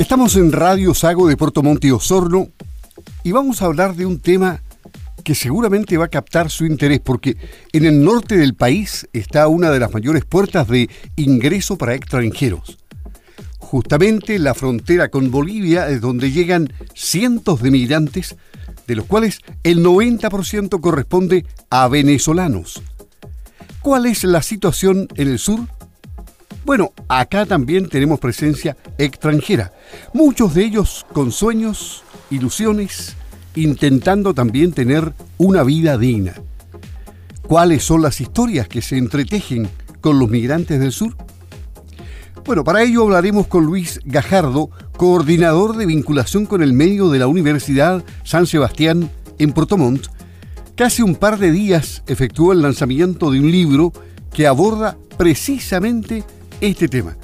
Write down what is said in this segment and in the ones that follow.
Estamos en Radio Sago de Puerto Monte y Osorno y vamos a hablar de un tema que seguramente va a captar su interés porque en el norte del país está una de las mayores puertas de ingreso para extranjeros. Justamente la frontera con Bolivia es donde llegan cientos de migrantes, de los cuales el 90% corresponde a venezolanos. ¿Cuál es la situación en el sur? Bueno, acá también tenemos presencia extranjera, muchos de ellos con sueños, ilusiones, intentando también tener una vida digna. ¿Cuáles son las historias que se entretejen con los migrantes del sur? Bueno, para ello hablaremos con Luis Gajardo, coordinador de vinculación con el medio de la Universidad San Sebastián en Puerto Montt, que hace un par de días efectuó el lanzamiento de un libro que aborda precisamente este tema.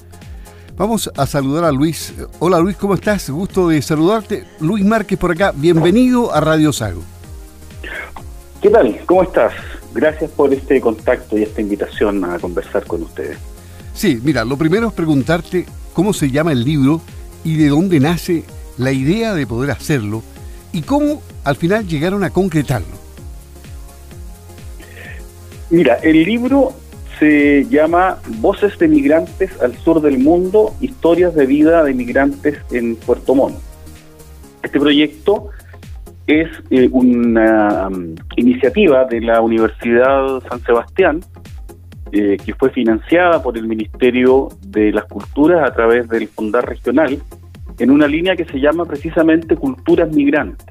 Vamos a saludar a Luis. Hola Luis, ¿cómo estás? Gusto de saludarte. Luis Márquez por acá. Bienvenido a Radio Sago. ¿Qué tal? ¿Cómo estás? Gracias por este contacto y esta invitación a conversar con ustedes. Sí, mira, lo primero es preguntarte cómo se llama el libro y de dónde nace la idea de poder hacerlo y cómo al final llegaron a concretarlo. Mira, el libro se llama Voces de Migrantes al Sur del Mundo, Historias de Vida de Migrantes en Puerto Montt. Este proyecto es eh, una um, iniciativa de la Universidad San Sebastián eh, que fue financiada por el Ministerio de las Culturas a través del Fondar Regional en una línea que se llama precisamente Culturas Migrantes.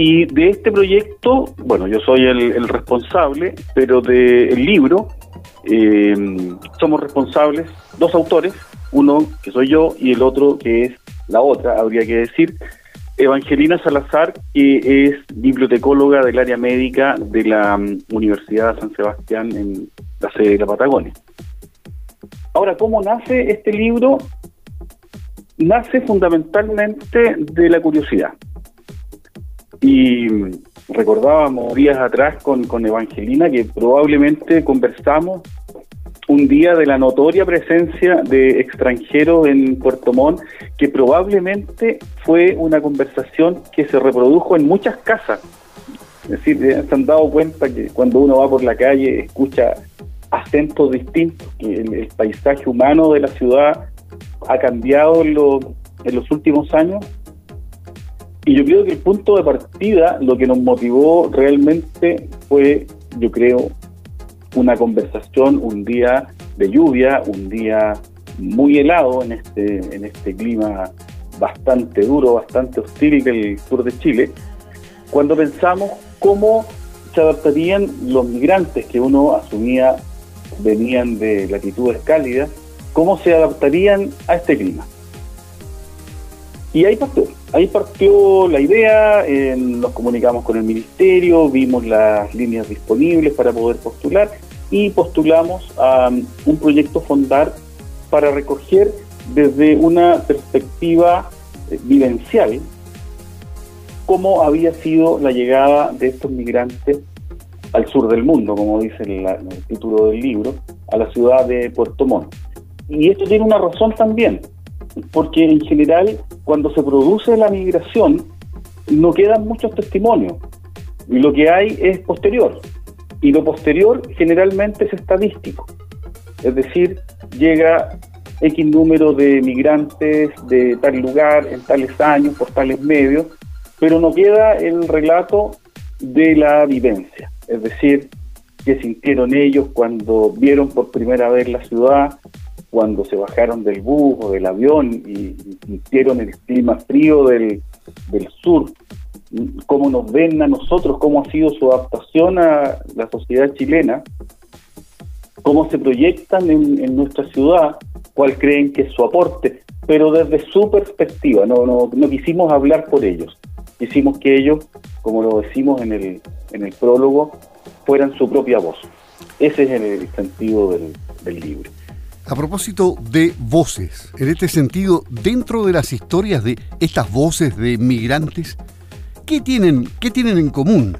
Y de este proyecto, bueno, yo soy el, responsable, pero del libro eh, somos responsables dos autores, uno que soy yo y el otro que es la otra, habría que decir, Evangelina Salazar, que es bibliotecóloga del área médica de la um, Universidad de San Sebastián en la sede de la Patagonia. Ahora, ¿cómo nace este libro? Nace fundamentalmente de la curiosidad. Y recordábamos días atrás con, con Evangelina que probablemente conversamos un día de la notoria presencia de extranjeros en Puerto Montt, que probablemente fue una conversación que se reprodujo en muchas casas. Es decir, eh, se han dado cuenta que cuando uno va por la calle escucha acentos distintos, que el, paisaje humano de la ciudad ha cambiado en, en los últimos años y yo creo que el punto de partida, lo que nos motivó realmente fue, yo creo, una conversación un día de lluvia, un día muy helado en este, en este clima bastante duro, bastante hostil del sur de Chile, cuando pensamos cómo se adaptarían los migrantes que uno asumía venían de latitudes cálidas, cómo se adaptarían a este clima. Y ahí partió, ahí partió la idea, nos comunicamos con el ministerio, vimos las líneas disponibles para poder postular y postulamos a um, un proyecto Fondar para recoger desde una perspectiva eh, vivencial cómo había sido la llegada de estos migrantes al sur del mundo, como dice el, el título del libro, a la ciudad de Puerto Montt. Y esto tiene una razón también, porque en general cuando se produce la migración no quedan muchos testimonios. Y lo que hay es posterior. Y lo posterior generalmente es estadístico, es decir, llega X número de migrantes de tal lugar en tales años, por tales medios, pero no queda el relato de la vivencia, es decir, qué sintieron ellos cuando vieron por primera vez la ciudad, cuando se bajaron del bus o del avión y, sintieron el clima frío del, sur, cómo nos ven a nosotros, cómo ha sido su adaptación a la sociedad chilena, cómo se proyectan en, nuestra ciudad, cuál creen que es su aporte, pero desde su perspectiva, no, no, no quisimos hablar por ellos, quisimos que ellos, como lo decimos en el, en el prólogo, fueran su propia voz. Ese es el sentido del, del libro. A propósito de voces, en este sentido, dentro de las historias de estas voces de migrantes, ¿qué tienen, qué tienen en común?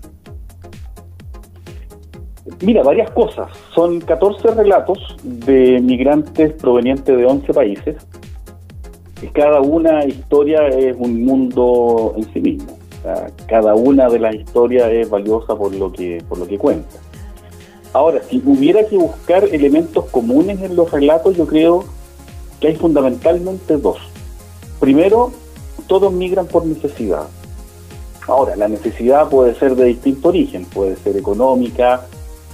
Mira, varias cosas. Son 14 relatos de migrantes provenientes de 11 países cada una historia es un mundo en sí mismo. cada una de las historias es valiosa por lo que por lo que cuenta. Ahora, si hubiera que buscar elementos comunes en los relatos, yo creo que hay fundamentalmente dos. Primero, todos migran por necesidad. Ahora, la necesidad puede ser de distinto origen, puede ser económica,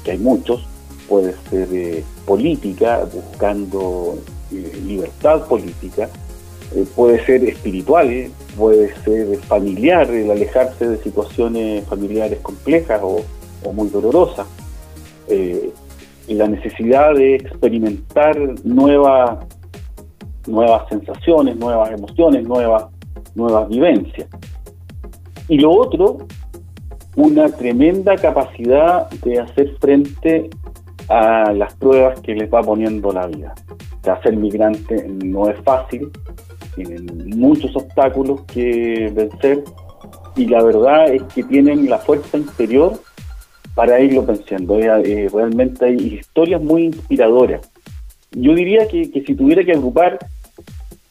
que hay muchos, puede ser eh, política, buscando eh, libertad política, eh, puede ser espiritual, puede ser familiar, el alejarse de situaciones familiares complejas o, muy dolorosas. La necesidad de experimentar nuevas, nuevas sensaciones, nuevas emociones, nuevas, nuevas vivencias. Y lo otro, una tremenda capacidad de hacer frente a las pruebas que les va poniendo la vida. O ser migrante no es fácil, tienen muchos obstáculos que vencer y la verdad es que tienen la fuerza interior para irlo venciendo. Eh, realmente hay historias muy inspiradoras. Yo diría que, si tuviera que agrupar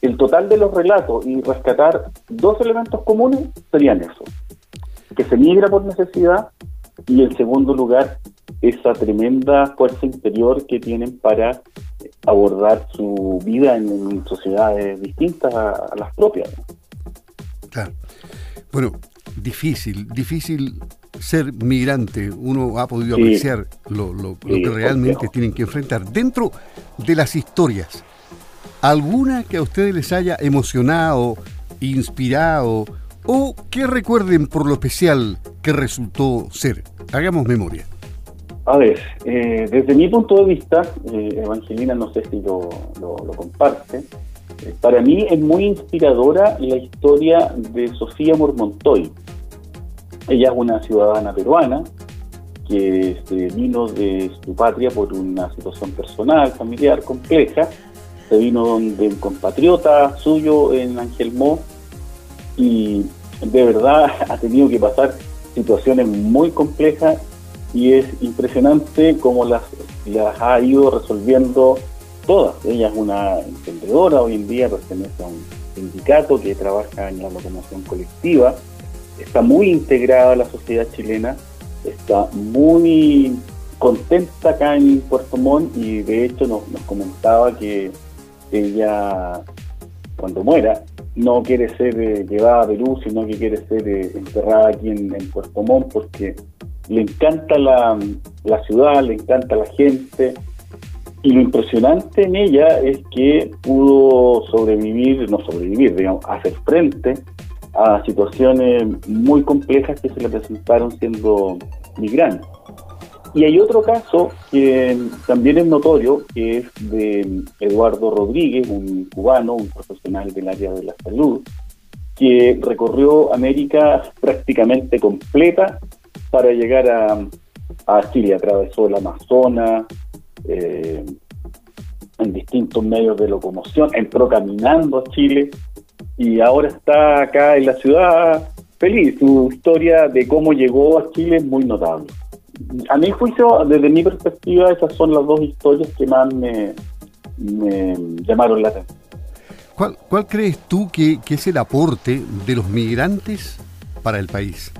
el total de los relatos y rescatar dos elementos comunes, serían eso. Que se migra por necesidad y en segundo lugar, esa tremenda fuerza interior que tienen para abordar su vida en, sociedades distintas a, las propias. Claro. Bueno, difícil, difícil ser migrante. Uno ha podido apreciar lo, que realmente tienen que enfrentar. Dentro de las historias, ¿alguna que a ustedes les haya emocionado, inspirado o que recuerden por lo especial que resultó ser? Hagamos memoria. A ver, eh, desde mi punto de vista, eh, Evangelina no sé si lo, comparte, eh, para mí es muy inspiradora la historia de Sofía Mormontoy. Ella es una ciudadana peruana que se vino de su patria por una situación personal, familiar compleja, se vino donde un compatriota suyo en Angelmó y de verdad ha tenido que pasar situaciones muy complejas y es impresionante cómo las ha ido resolviendo todas. Ella es una emprendedora, hoy en día pertenece a un sindicato que trabaja en la locomoción colectiva, está muy integrada a la sociedad chilena, está muy contenta acá en Puerto Montt y de hecho nos, comentaba que ella cuando muera no quiere ser eh, llevada a Perú, sino que quiere ser eh, enterrada aquí en, en Puerto Montt porque le encanta la, ciudad, le encanta la gente. Y lo impresionante en ella es que pudo sobrevivir, no sobrevivir, digamos, hacer frente a situaciones muy complejas que se le presentaron siendo migrante. Y hay otro caso que también es notorio, que es de Eduardo Rodríguez, un cubano, un profesional del área de la salud, que recorrió América prácticamente completa para llegar a, Chile. Atravesó el Amazonas, eh, en distintos medios de locomoción, entró caminando a Chile y ahora está acá en la ciudad feliz. Su historia de cómo llegó a Chile es muy notable. A mi juicio, desde mi perspectiva, esas son las dos historias que más me, llamaron la atención. ¿Cuál, ¿Cuál, crees tú que, que es el aporte de los migrantes para el país?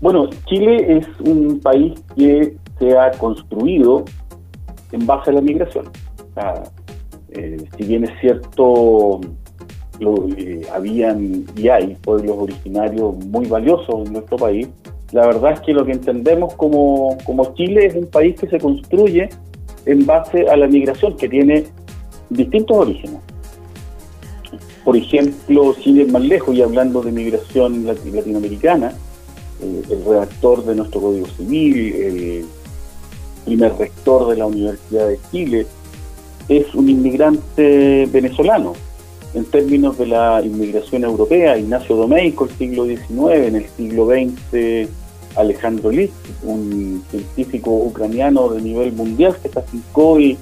Bueno, Chile es un país que se ha construido en base a la migración. Eh, si bien es cierto, lo, eh, habían y hay pueblos originarios muy valiosos en nuestro país, la verdad es que lo que entendemos como, como Chile es un país que se construye en base a la migración, que tiene distintos orígenes. Por ejemplo, Chile es más lejos, y hablando de migración latinoamericana, eh, el redactor de nuestro Código Civil, el primer rector de la Universidad de Chile, es un inmigrante venezolano. En términos de la inmigración europea, Ignacio Domeico, el siglo XIX, en el siglo XX, Alejandro List, un científico ucraniano de nivel mundial que se afincó y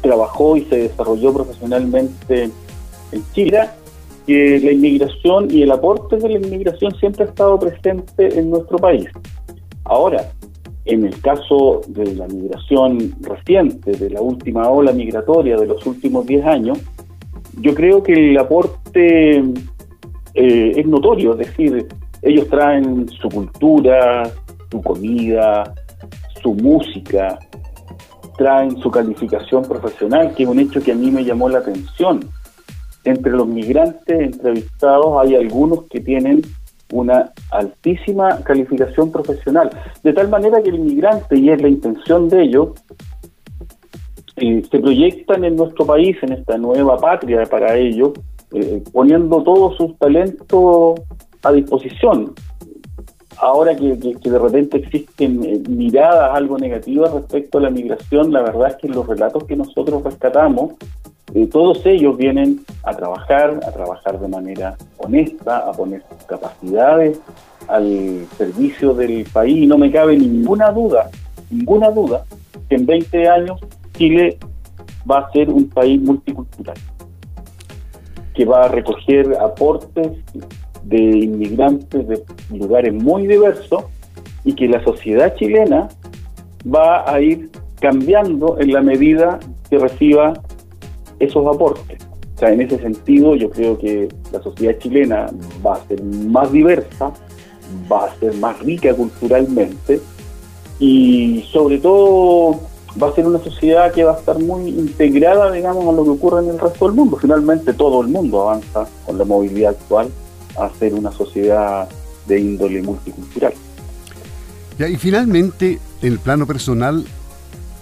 trabajó y se desarrolló profesionalmente en Chile que la inmigración y el aporte de la inmigración siempre ha estado presente en nuestro país. Ahora, en el caso de la migración reciente, de la última ola migratoria de los últimos 10 años, yo creo que el aporte eh, es notorio, es decir, ellos traen su cultura, su comida, su música, traen su calificación profesional, que es un hecho que a mí me llamó la atención. Entre los migrantes entrevistados hay algunos que tienen una altísima calificación profesional, de tal manera que el inmigrante, y es la intención de ellos, eh, se proyectan en nuestro país, en esta nueva patria para ellos, eh, poniendo todos sus talentos a disposición. Ahora que, de repente existen eh, miradas algo negativas respecto a la migración, la verdad es que los relatos que nosotros rescatamos, todos ellos vienen a trabajar, a trabajar de manera honesta, a poner sus capacidades al servicio del país. Y no me cabe ninguna duda, ninguna duda, que en 20 años Chile va a ser un país multicultural, que va a recoger aportes de inmigrantes de lugares muy diversos y que la sociedad chilena va a ir cambiando en la medida que reciba esos aportes. O sea, en ese sentido yo creo que la sociedad chilena va a ser más diversa, va a ser más rica culturalmente y sobre todo va a ser una sociedad que va a estar muy integrada, digamos, a lo que ocurre en el resto del mundo. Finalmente todo el mundo avanza con la movilidad actual a ser una sociedad de índole multicultural. y finalmente, en el plano personal,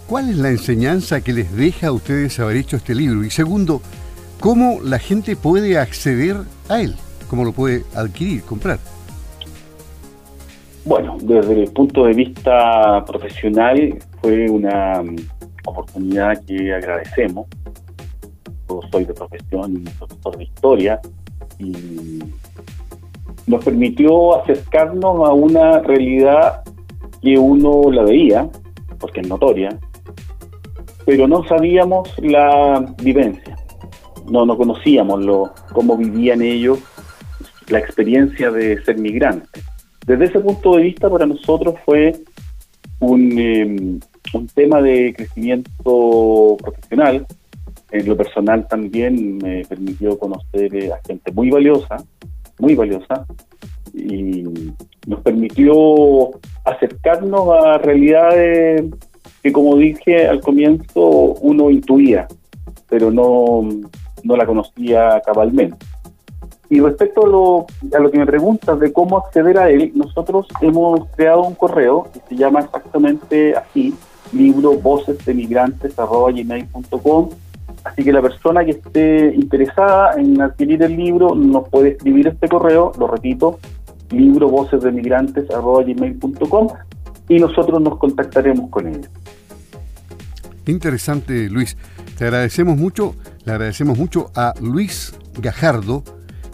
¿cuál es la enseñanza que les deja a ustedes haber hecho este libro? Y segundo, ¿cómo la gente puede acceder a él? ¿Cómo lo puede adquirir, comprar? Bueno, desde el punto de vista profesional fue una mm, oportunidad que agradecemos. Yo soy de profesión profesor de historia y nos permitió acercarnos a una realidad que uno la veía, porque es notoria, pero no sabíamos la vivencia, no, no conocíamos lo, cómo vivían ellos la experiencia de ser migrantes. Desde ese punto de vista, para nosotros fue un, em, un tema de crecimiento profesional. En lo personal también me permitió conocer eh, a gente muy valiosa, muy valiosa, y nos permitió acercarnos a realidades que, como dije al comienzo, uno intuía, pero no, no la conocía cabalmente. Y respecto a lo, a lo que me preguntas de cómo acceder a él, nosotros hemos creado un correo que se llama exactamente así, libro voces de migrantes.gmail.com. Así que la persona que esté interesada en adquirir el libro nos puede escribir este correo, lo repito, libro voces de migrantes.gmail.com y nosotros nos contactaremos con él. Interesante, Luis. Te agradecemos mucho, le agradecemos mucho a Luis Gajardo,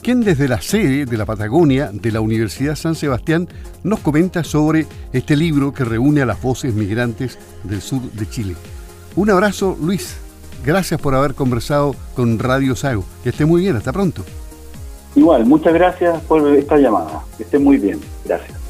quien desde la sede de la Patagonia de la Universidad San Sebastián nos comenta sobre este libro que reúne a las voces migrantes del sur de Chile. Un abrazo, Luis. Gracias por haber conversado con Radio Sago. Que esté muy bien. Hasta pronto. Igual, muchas gracias por esta llamada. Que esté muy bien. Gracias.